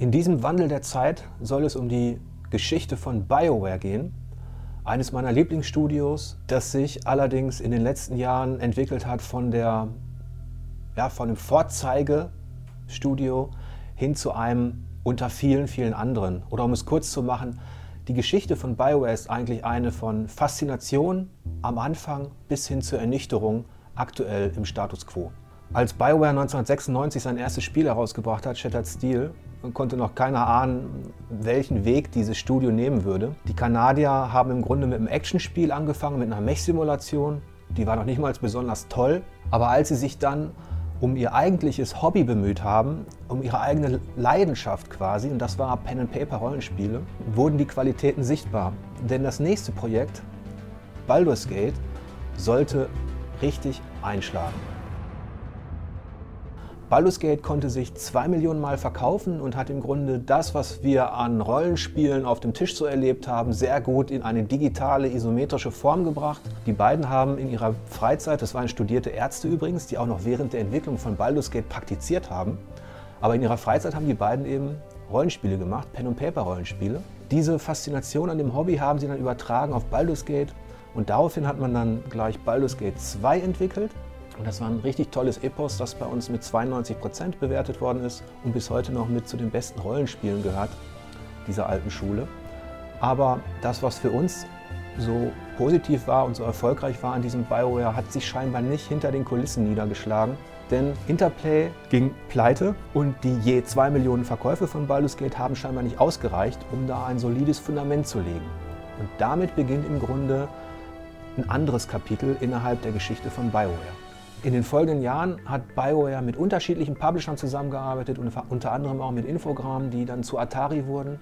In diesem Wandel der Zeit soll es um die Geschichte von BioWare gehen, eines meiner Lieblingsstudios, das sich allerdings in den letzten Jahren entwickelt hat von, der, ja, von einem Vorzeigestudio hin zu einem unter vielen, vielen anderen. Oder um es kurz zu machen, die Geschichte von BioWare ist eigentlich eine von Faszination am Anfang bis hin zur Ernüchterung aktuell im Status quo. Als BioWare 1996 sein erstes Spiel herausgebracht hat, Shattered Steel, konnte noch keiner ahnen, welchen Weg dieses Studio nehmen würde. Die Kanadier haben im Grunde mit einem Actionspiel angefangen, mit einer Mech-Simulation. Die war noch nicht mal besonders toll. Aber als sie sich dann um ihr eigentliches Hobby bemüht haben, um ihre eigene Leidenschaft quasi, und das war Pen-and-Paper-Rollenspiele, wurden die Qualitäten sichtbar. Denn das nächste Projekt, Baldur's Gate, sollte richtig einschlagen. Baldur's Gate konnte sich zwei Millionen Mal verkaufen und hat im Grunde das, was wir an Rollenspielen auf dem Tisch so erlebt haben, sehr gut in eine digitale, isometrische Form gebracht. Die beiden haben in ihrer Freizeit, das waren studierte Ärzte übrigens, die auch noch während der Entwicklung von Baldur's Gate praktiziert haben, aber in ihrer Freizeit haben die beiden eben Rollenspiele gemacht, Pen-and-Paper-Rollenspiele. Diese Faszination an dem Hobby haben sie dann übertragen auf Baldur's Gate und daraufhin hat man dann gleich Baldur's Gate 2 entwickelt und das war ein richtig tolles Epos, das bei uns mit 92 Prozent bewertet worden ist und bis heute noch mit zu den besten Rollenspielen gehört, dieser alten Schule. Aber das, was für uns so positiv war und so erfolgreich war an diesem BioWare, hat sich scheinbar nicht hinter den Kulissen niedergeschlagen. Denn Interplay ging pleite und die je 2 Millionen Verkäufe von Baldur's Gate haben scheinbar nicht ausgereicht, um da ein solides Fundament zu legen. Und damit beginnt im Grunde ein anderes Kapitel innerhalb der Geschichte von BioWare. In den folgenden Jahren hat BioWare mit unterschiedlichen Publishern zusammengearbeitet, unter anderem auch mit Infogramm, die dann zu Atari wurden.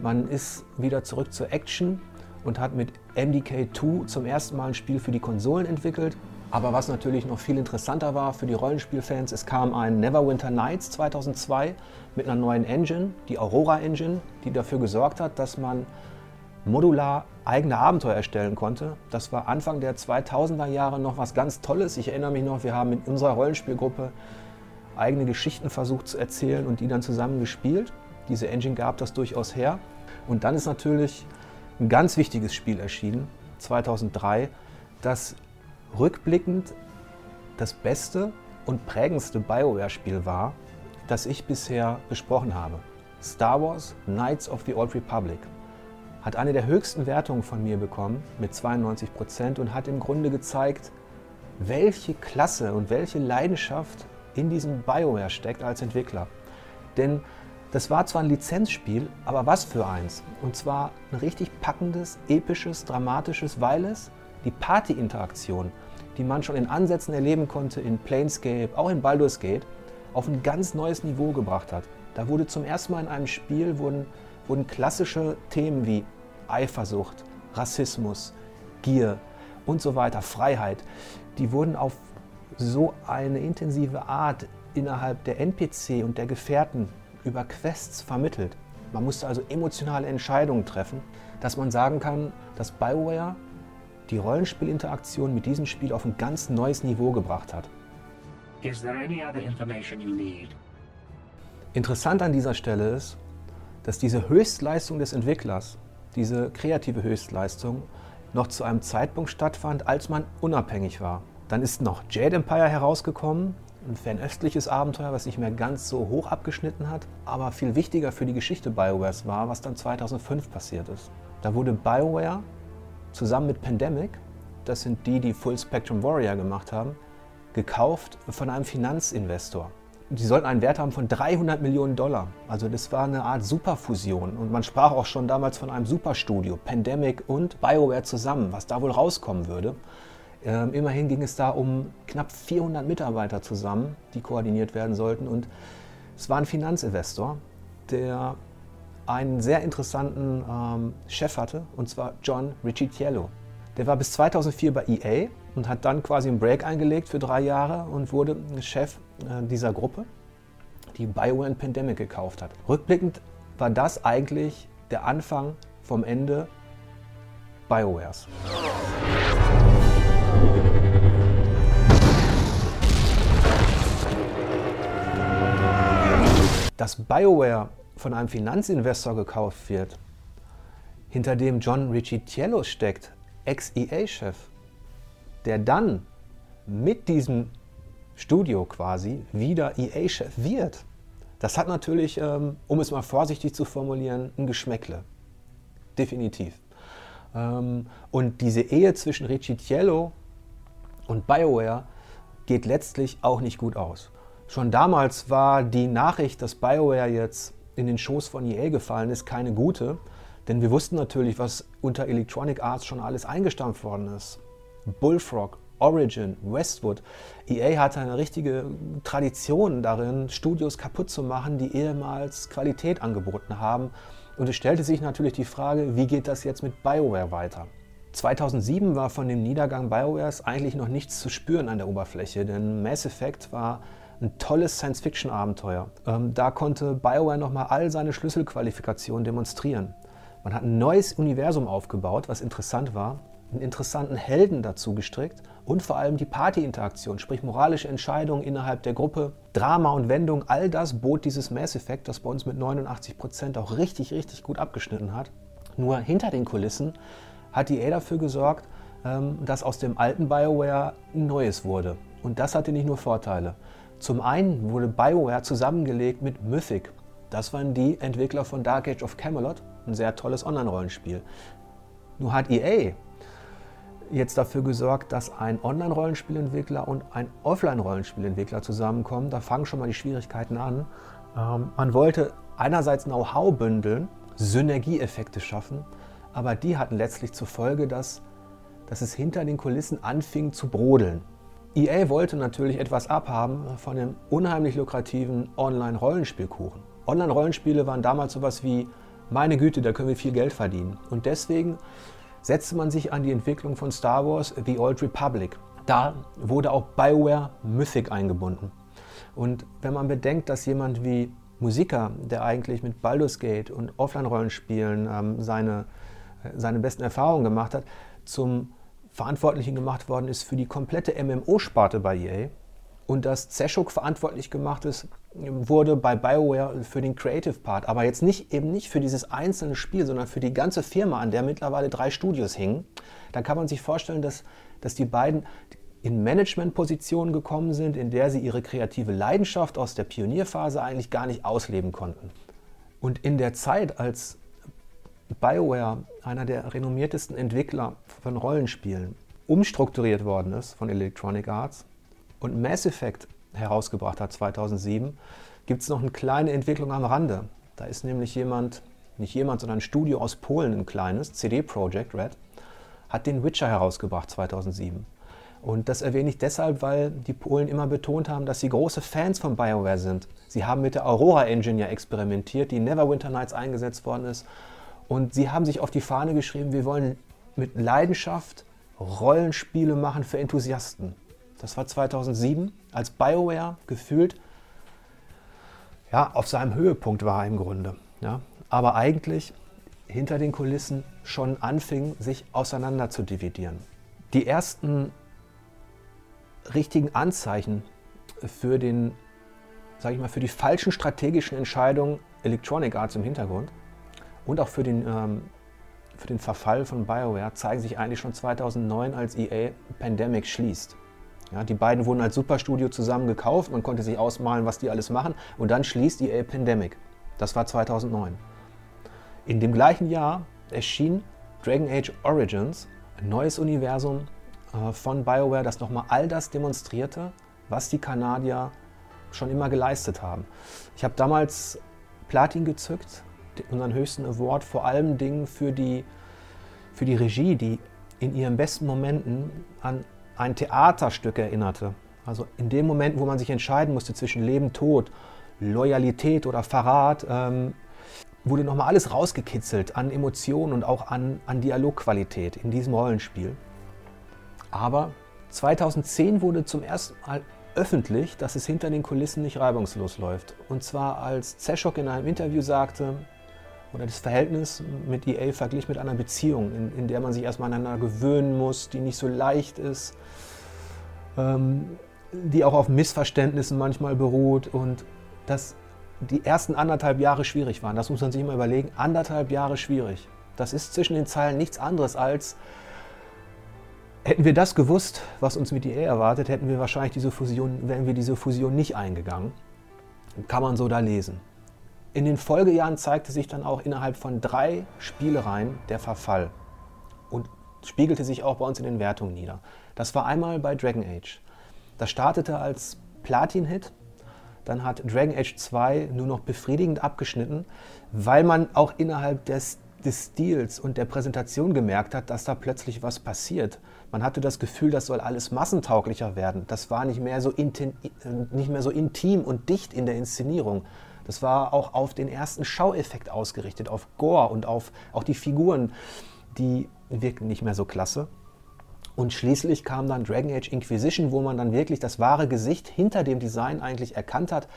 Man ist wieder zurück zur Action und hat mit MDK2 zum ersten Mal ein Spiel für die Konsolen entwickelt. Aber was natürlich noch viel interessanter war für die Rollenspielfans, es kam ein Neverwinter Nights 2002 mit einer neuen Engine, die Aurora Engine, die dafür gesorgt hat, dass man modular eigene Abenteuer erstellen konnte. Das war Anfang der 2000er Jahre noch was ganz Tolles. Ich erinnere mich noch, wir haben in unserer Rollenspielgruppe eigene Geschichten versucht zu erzählen und die dann zusammen gespielt. Diese Engine gab das durchaus her. Und dann ist natürlich ein ganz wichtiges Spiel erschienen, 2003, das rückblickend das beste und prägendste BioWare-Spiel war, das ich bisher besprochen habe. Star Wars Knights of the Old Republic hat eine der höchsten Wertungen von mir bekommen mit 92 Prozent und hat im Grunde gezeigt, welche Klasse und welche Leidenschaft in diesem BioWare steckt als Entwickler. Denn das war zwar ein Lizenzspiel, aber was für eins. Und zwar ein richtig packendes, episches, dramatisches, weil es die Party-Interaktion, die man schon in Ansätzen erleben konnte in Planescape, auch in Baldur's Gate, auf ein ganz neues Niveau gebracht hat. Da wurde zum ersten Mal in einem Spiel wurden wurden klassische Themen wie Eifersucht, Rassismus, Gier und so weiter, Freiheit, die wurden auf so eine intensive Art innerhalb der NPC und der Gefährten über Quests vermittelt. Man musste also emotionale Entscheidungen treffen, dass man sagen kann, dass BioWare die Rollenspielinteraktion mit diesem Spiel auf ein ganz neues Niveau gebracht hat. Interessant an dieser Stelle ist, dass diese Höchstleistung des Entwicklers, diese kreative Höchstleistung, noch zu einem Zeitpunkt stattfand, als man unabhängig war. Dann ist noch Jade Empire herausgekommen, ein fernöstliches Abenteuer, was nicht mehr ganz so hoch abgeschnitten hat, aber viel wichtiger für die Geschichte BioWares war, was dann 2005 passiert ist. Da wurde BioWare zusammen mit Pandemic, das sind die, die Full Spectrum Warrior gemacht haben, gekauft von einem Finanzinvestor die sollten einen Wert haben von 300 Millionen Dollar. Also das war eine Art Superfusion. Und man sprach auch schon damals von einem Superstudio, Pandemic und BioWare zusammen, was da wohl rauskommen würde. Ähm, immerhin ging es da um knapp 400 Mitarbeiter zusammen, die koordiniert werden sollten. Und es war ein Finanzinvestor, der einen sehr interessanten ähm, Chef hatte, und zwar John Ricciello. Der war bis 2004 bei EA und hat dann quasi einen Break eingelegt für drei Jahre und wurde Chef äh, dieser Gruppe, die BioWare and Pandemic gekauft hat. Rückblickend war das eigentlich der Anfang vom Ende BioWares. Das BioWare von einem Finanzinvestor gekauft wird, hinter dem John Ricciello steckt, Ex-EA-Chef, der dann mit diesem Studio quasi wieder EA-Chef wird, das hat natürlich, ähm, um es mal vorsichtig zu formulieren, ein Geschmäckle. Definitiv. Ähm, und diese Ehe zwischen Ricciello und BioWare geht letztlich auch nicht gut aus. Schon damals war die Nachricht, dass BioWare jetzt in den Schoß von EA gefallen ist, keine gute. Denn wir wussten natürlich, was unter Electronic Arts schon alles eingestampft worden ist. Bullfrog, Origin, Westwood. EA hatte eine richtige Tradition darin, Studios kaputt zu machen, die ehemals Qualität angeboten haben. Und es stellte sich natürlich die Frage, wie geht das jetzt mit BioWare weiter? 2007 war von dem Niedergang BioWares eigentlich noch nichts zu spüren an der Oberfläche, denn Mass Effect war ein tolles Science-Fiction-Abenteuer. Ähm, da konnte BioWare nochmal all seine Schlüsselqualifikationen demonstrieren. Man hat ein neues Universum aufgebaut, was interessant war, einen interessanten Helden dazu gestrickt und vor allem die Party-Interaktion, sprich moralische Entscheidungen innerhalb der Gruppe, Drama und Wendung, all das bot dieses Mass Effect, das bei uns mit 89 Prozent auch richtig, richtig gut abgeschnitten hat. Nur hinter den Kulissen hat die EA dafür gesorgt, ähm, dass aus dem alten BioWare ein neues wurde. Und das hatte nicht nur Vorteile. Zum einen wurde BioWare zusammengelegt mit Mythic. Das waren die Entwickler von Dark Age of Camelot, ein sehr tolles Online-Rollenspiel. Nur hat EA jetzt dafür gesorgt, dass ein Online-Rollenspielentwickler und ein Offline-Rollenspielentwickler zusammenkommen. Da fangen schon mal die Schwierigkeiten an. Ähm, man wollte einerseits Know-how bündeln, Synergieeffekte schaffen, aber die hatten letztlich zur Folge, dass, dass es hinter den Kulissen anfing zu brodeln. EA wollte natürlich etwas abhaben von dem unheimlich lukrativen Online-Rollenspielkuchen. Online-Rollenspiele waren damals sowas wie, meine Güte, da können wir viel Geld verdienen. Und deswegen setzte man sich an die Entwicklung von Star Wars The Old Republic. Da wurde auch BioWare Mythic eingebunden. Und wenn man bedenkt, dass jemand wie Musiker, der eigentlich mit Baldur's Gate und Offline-Rollenspielen ähm, seine, äh, seine besten Erfahrungen gemacht hat, zum Verantwortlichen gemacht worden ist für die komplette MMO-Sparte bei EA und dass Zeschuk verantwortlich gemacht ist, wurde bei BioWare für den Creative Part, aber jetzt nicht eben nicht für dieses einzelne Spiel, sondern für die ganze Firma, an der mittlerweile drei Studios hingen. Dann kann man sich vorstellen, dass, dass die beiden in Managementpositionen gekommen sind, in der sie ihre kreative Leidenschaft aus der Pionierphase eigentlich gar nicht ausleben konnten. Und in der Zeit, als BioWare, einer der renommiertesten Entwickler von Rollenspielen, umstrukturiert worden ist von Electronic Arts und Mass Effect herausgebracht hat 2007, gibt es noch eine kleine Entwicklung am Rande. Da ist nämlich jemand, nicht jemand, sondern ein Studio aus Polen, ein kleines, CD Projekt Red, hat den Witcher herausgebracht 2007. Und das erwähne ich deshalb, weil die Polen immer betont haben, dass sie große Fans von BioWare sind. Sie haben mit der Aurora Engine ja experimentiert, die in Neverwinter Nights eingesetzt worden ist. Und sie haben sich auf die Fahne geschrieben, wir wollen mit Leidenschaft Rollenspiele machen für Enthusiasten. Das war 2007, als BioWare gefühlt ja, auf seinem Höhepunkt war im Grunde. Ja. Aber eigentlich hinter den Kulissen schon anfing, sich auseinander zu dividieren. Die ersten richtigen Anzeichen für den, sage ich mal, für die falschen strategischen Entscheidungen Electronic Arts im Hintergrund und auch für den, ähm, für den Verfall von BioWare zeigen sich eigentlich schon 2009, als EA Pandemic schließt. Ja, die beiden wurden als Superstudio zusammen gekauft, man konnte sich ausmalen, was die alles machen und dann schließt EA Pandemic. Das war 2009. In dem gleichen Jahr erschien Dragon Age Origins, ein neues Universum äh, von BioWare, das nochmal all das demonstrierte, was die Kanadier schon immer geleistet haben. Ich habe damals Platin gezückt, unseren höchsten Award, vor allem Dingen für die, für die Regie, die in ihren besten Momenten an ein Theaterstück erinnerte. Also in dem Moment, wo man sich entscheiden musste zwischen Leben, Tod, Loyalität oder Verrat, ähm, wurde nochmal alles rausgekitzelt an Emotionen und auch an, an Dialogqualität in diesem Rollenspiel. Aber 2010 wurde zum ersten Mal öffentlich, dass es hinter den Kulissen nicht reibungslos läuft. Und zwar als Zeschok in einem Interview sagte, oder das Verhältnis mit EA verglich mit einer Beziehung, in, in der man sich erstmal aneinander gewöhnen muss, die nicht so leicht ist, ähm, die auch auf Missverständnissen manchmal beruht und dass die ersten anderthalb Jahre schwierig waren. Das muss man sich immer überlegen. Anderthalb Jahre schwierig. Das ist zwischen den Zeilen nichts anderes als, hätten wir das gewusst, was uns mit EA erwartet, hätten wir wahrscheinlich diese Fusion, wären wir diese Fusion nicht eingegangen. Kann man so da lesen. In den Folgejahren zeigte sich dann auch innerhalb von drei Spielereien der Verfall und spiegelte sich auch bei uns in den Wertungen nieder. Das war einmal bei Dragon Age. Das startete als Platin-Hit, dann hat Dragon Age 2 nur noch befriedigend abgeschnitten, weil man auch innerhalb des, des Stils und der Präsentation gemerkt hat, dass da plötzlich was passiert. Man hatte das Gefühl, das soll alles massentauglicher werden. Das war nicht mehr so, intim, nicht mehr so intim und dicht in der Inszenierung. Das war auch auf den ersten Schaueffekt ausgerichtet, auf Gore und auf auch die Figuren, die wirkten nicht mehr so klasse. Und schließlich kam dann Dragon Age Inquisition, wo man dann wirklich das wahre Gesicht hinter dem Design eigentlich erkannt hat.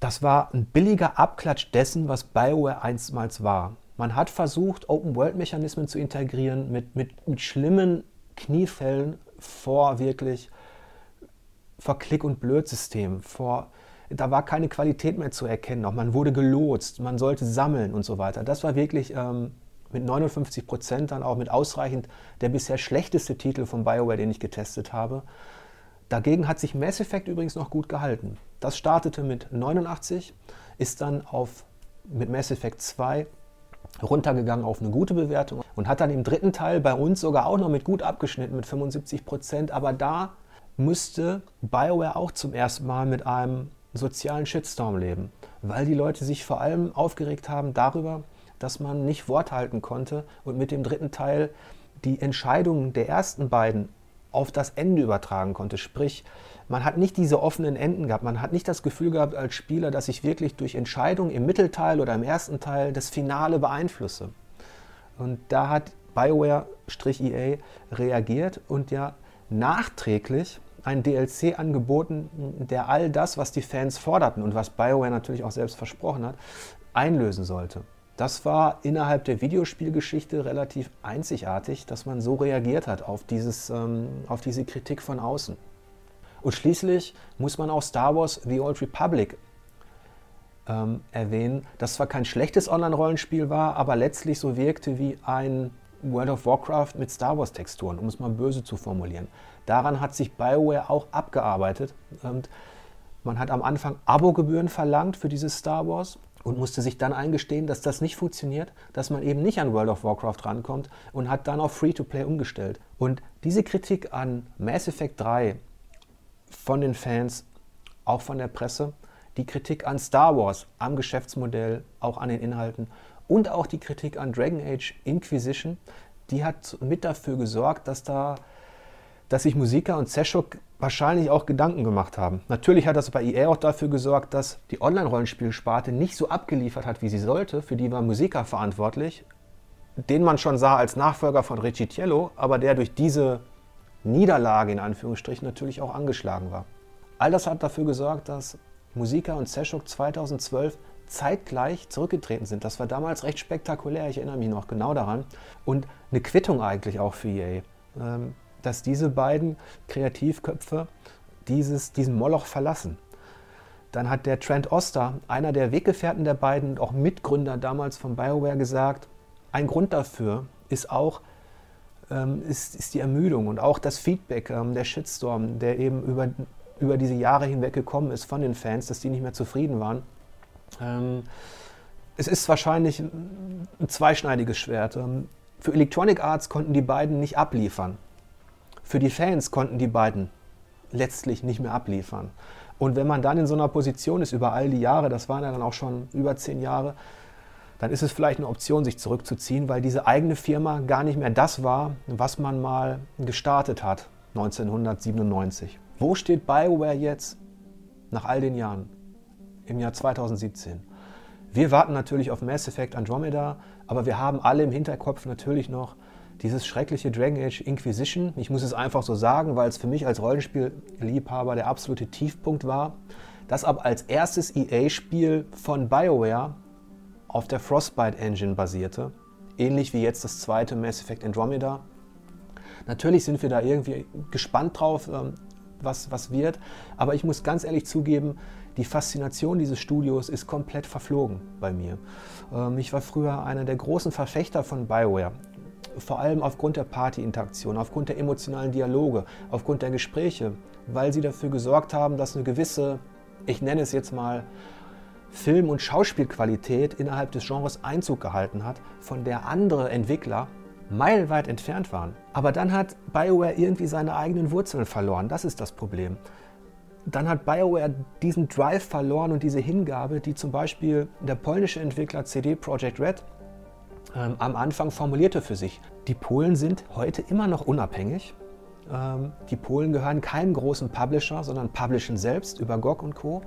Das war ein billiger Abklatsch dessen, was BioWare einstmals war. Man hat versucht, Open-World-Mechanismen zu integrieren mit, mit, mit schlimmen Kniefällen vor wirklich vor Klick- und Blödsystemen, vor da war keine Qualität mehr zu erkennen. Auch man wurde gelotst, man sollte sammeln und so weiter. Das war wirklich ähm, mit 59 Prozent dann auch mit ausreichend der bisher schlechteste Titel von BioWare, den ich getestet habe. Dagegen hat sich Mass Effect übrigens noch gut gehalten. Das startete mit 89, ist dann auf, mit Mass Effect 2 runtergegangen auf eine gute Bewertung und hat dann im dritten Teil bei uns sogar auch noch mit gut abgeschnitten mit 75 Prozent. Aber da müsste BioWare auch zum ersten Mal mit einem sozialen Shitstorm leben, weil die Leute sich vor allem aufgeregt haben darüber, dass man nicht Wort halten konnte und mit dem dritten Teil die Entscheidungen der ersten beiden auf das Ende übertragen konnte. Sprich, man hat nicht diese offenen Enden gehabt, man hat nicht das Gefühl gehabt als Spieler, dass ich wirklich durch Entscheidungen im Mittelteil oder im ersten Teil das Finale beeinflusse. Und da hat BioWare-EA reagiert und ja nachträglich ein DLC angeboten, der all das, was die Fans forderten und was BioWare natürlich auch selbst versprochen hat, einlösen sollte. Das war innerhalb der Videospielgeschichte relativ einzigartig, dass man so reagiert hat auf, dieses, ähm, auf diese Kritik von außen. Und schließlich muss man auch Star Wars The Old Republic ähm, erwähnen, das zwar kein schlechtes Online-Rollenspiel war, aber letztlich so wirkte wie ein World of Warcraft mit Star Wars-Texturen, um es mal böse zu formulieren. Daran hat sich BioWare auch abgearbeitet. Und man hat am Anfang Abogebühren verlangt für dieses Star Wars und musste sich dann eingestehen, dass das nicht funktioniert, dass man eben nicht an World of Warcraft rankommt und hat dann auf Free-to-Play umgestellt. Und diese Kritik an Mass Effect 3 von den Fans, auch von der Presse, die Kritik an Star Wars, am Geschäftsmodell, auch an den Inhalten und auch die Kritik an Dragon Age Inquisition, die hat mit dafür gesorgt, dass da dass sich Musiker und Seshok wahrscheinlich auch Gedanken gemacht haben. Natürlich hat das bei EA auch dafür gesorgt, dass die Online-Rollenspielsparte nicht so abgeliefert hat, wie sie sollte. Für die war Musiker verantwortlich, den man schon sah als Nachfolger von Ricciello, aber der durch diese Niederlage in Anführungsstrichen natürlich auch angeschlagen war. All das hat dafür gesorgt, dass Musiker und Seshok 2012 zeitgleich zurückgetreten sind. Das war damals recht spektakulär, ich erinnere mich noch genau daran. Und eine Quittung eigentlich auch für EA. Ähm, dass diese beiden Kreativköpfe dieses, diesen Moloch verlassen. Dann hat der Trent Oster, einer der Weggefährten der beiden und auch Mitgründer damals von BioWare, gesagt, ein Grund dafür ist auch ähm, ist, ist die Ermüdung und auch das Feedback, ähm, der Shitstorm, der eben über, über diese Jahre hinweg gekommen ist von den Fans, dass die nicht mehr zufrieden waren. Ähm, es ist wahrscheinlich ein zweischneidiges Schwert. Ähm, für Electronic Arts konnten die beiden nicht abliefern. Für die Fans konnten die beiden letztlich nicht mehr abliefern. Und wenn man dann in so einer Position ist über all die Jahre, das waren ja dann auch schon über zehn Jahre, dann ist es vielleicht eine Option, sich zurückzuziehen, weil diese eigene Firma gar nicht mehr das war, was man mal gestartet hat 1997. Wo steht BioWare jetzt nach all den Jahren im Jahr 2017? Wir warten natürlich auf Mass Effect Andromeda, aber wir haben alle im Hinterkopf natürlich noch dieses schreckliche Dragon Age Inquisition, ich muss es einfach so sagen, weil es für mich als Rollenspielliebhaber der absolute Tiefpunkt war, das aber als erstes EA-Spiel von BioWare auf der Frostbite Engine basierte, ähnlich wie jetzt das zweite Mass Effect Andromeda. Natürlich sind wir da irgendwie gespannt drauf, ähm, was, was wird, aber ich muss ganz ehrlich zugeben, die Faszination dieses Studios ist komplett verflogen bei mir. Ähm, ich war früher einer der großen Verfechter von Bioware. Vor allem aufgrund der Partyinteraktion, aufgrund der emotionalen Dialoge, aufgrund der Gespräche, weil sie dafür gesorgt haben, dass eine gewisse, ich nenne es jetzt mal, Film- und Schauspielqualität innerhalb des Genres Einzug gehalten hat, von der andere Entwickler meilenweit entfernt waren. Aber dann hat BioWare irgendwie seine eigenen Wurzeln verloren. Das ist das Problem. Dann hat BioWare diesen Drive verloren und diese Hingabe, die zum Beispiel der polnische Entwickler CD Projekt Red ähm, am Anfang formulierte für sich. Die Polen sind heute immer noch unabhängig. Ähm, die Polen gehören keinem großen Publisher, sondern publishen selbst über GOG und Co.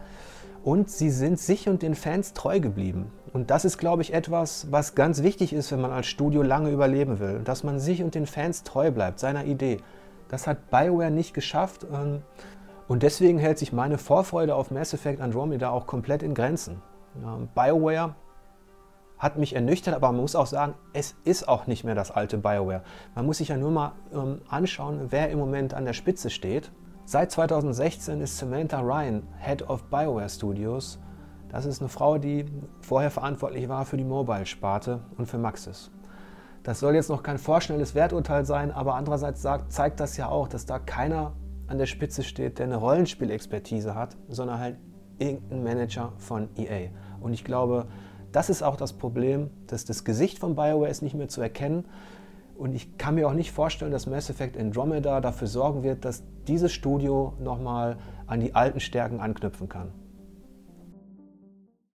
Und sie sind sich und den Fans treu geblieben. Und das ist, glaube ich, etwas, was ganz wichtig ist, wenn man als Studio lange überleben will. Dass man sich und den Fans treu bleibt, seiner Idee. Das hat BioWare nicht geschafft. Ähm, und deswegen hält sich meine Vorfreude auf Mass Effect Andromeda auch komplett in Grenzen. BioWare hat mich ernüchtert, aber man muss auch sagen, es ist auch nicht mehr das alte BioWare. Man muss sich ja nur mal ähm, anschauen, wer im Moment an der Spitze steht. Seit 2016 ist Samantha Ryan Head of BioWare Studios. Das ist eine Frau, die vorher verantwortlich war für die Mobile-Sparte und für Maxis. Das soll jetzt noch kein vorschnelles Werturteil sein, aber andererseits sagt, zeigt das ja auch, dass da keiner an der Spitze steht, der eine Rollenspielexpertise hat, sondern halt irgendein Manager von EA. Und ich glaube, das ist auch das Problem, dass das Gesicht von BioWare ist nicht mehr zu erkennen und ich kann mir auch nicht vorstellen, dass Mass Effect Andromeda dafür sorgen wird, dass dieses Studio nochmal an die alten Stärken anknüpfen kann.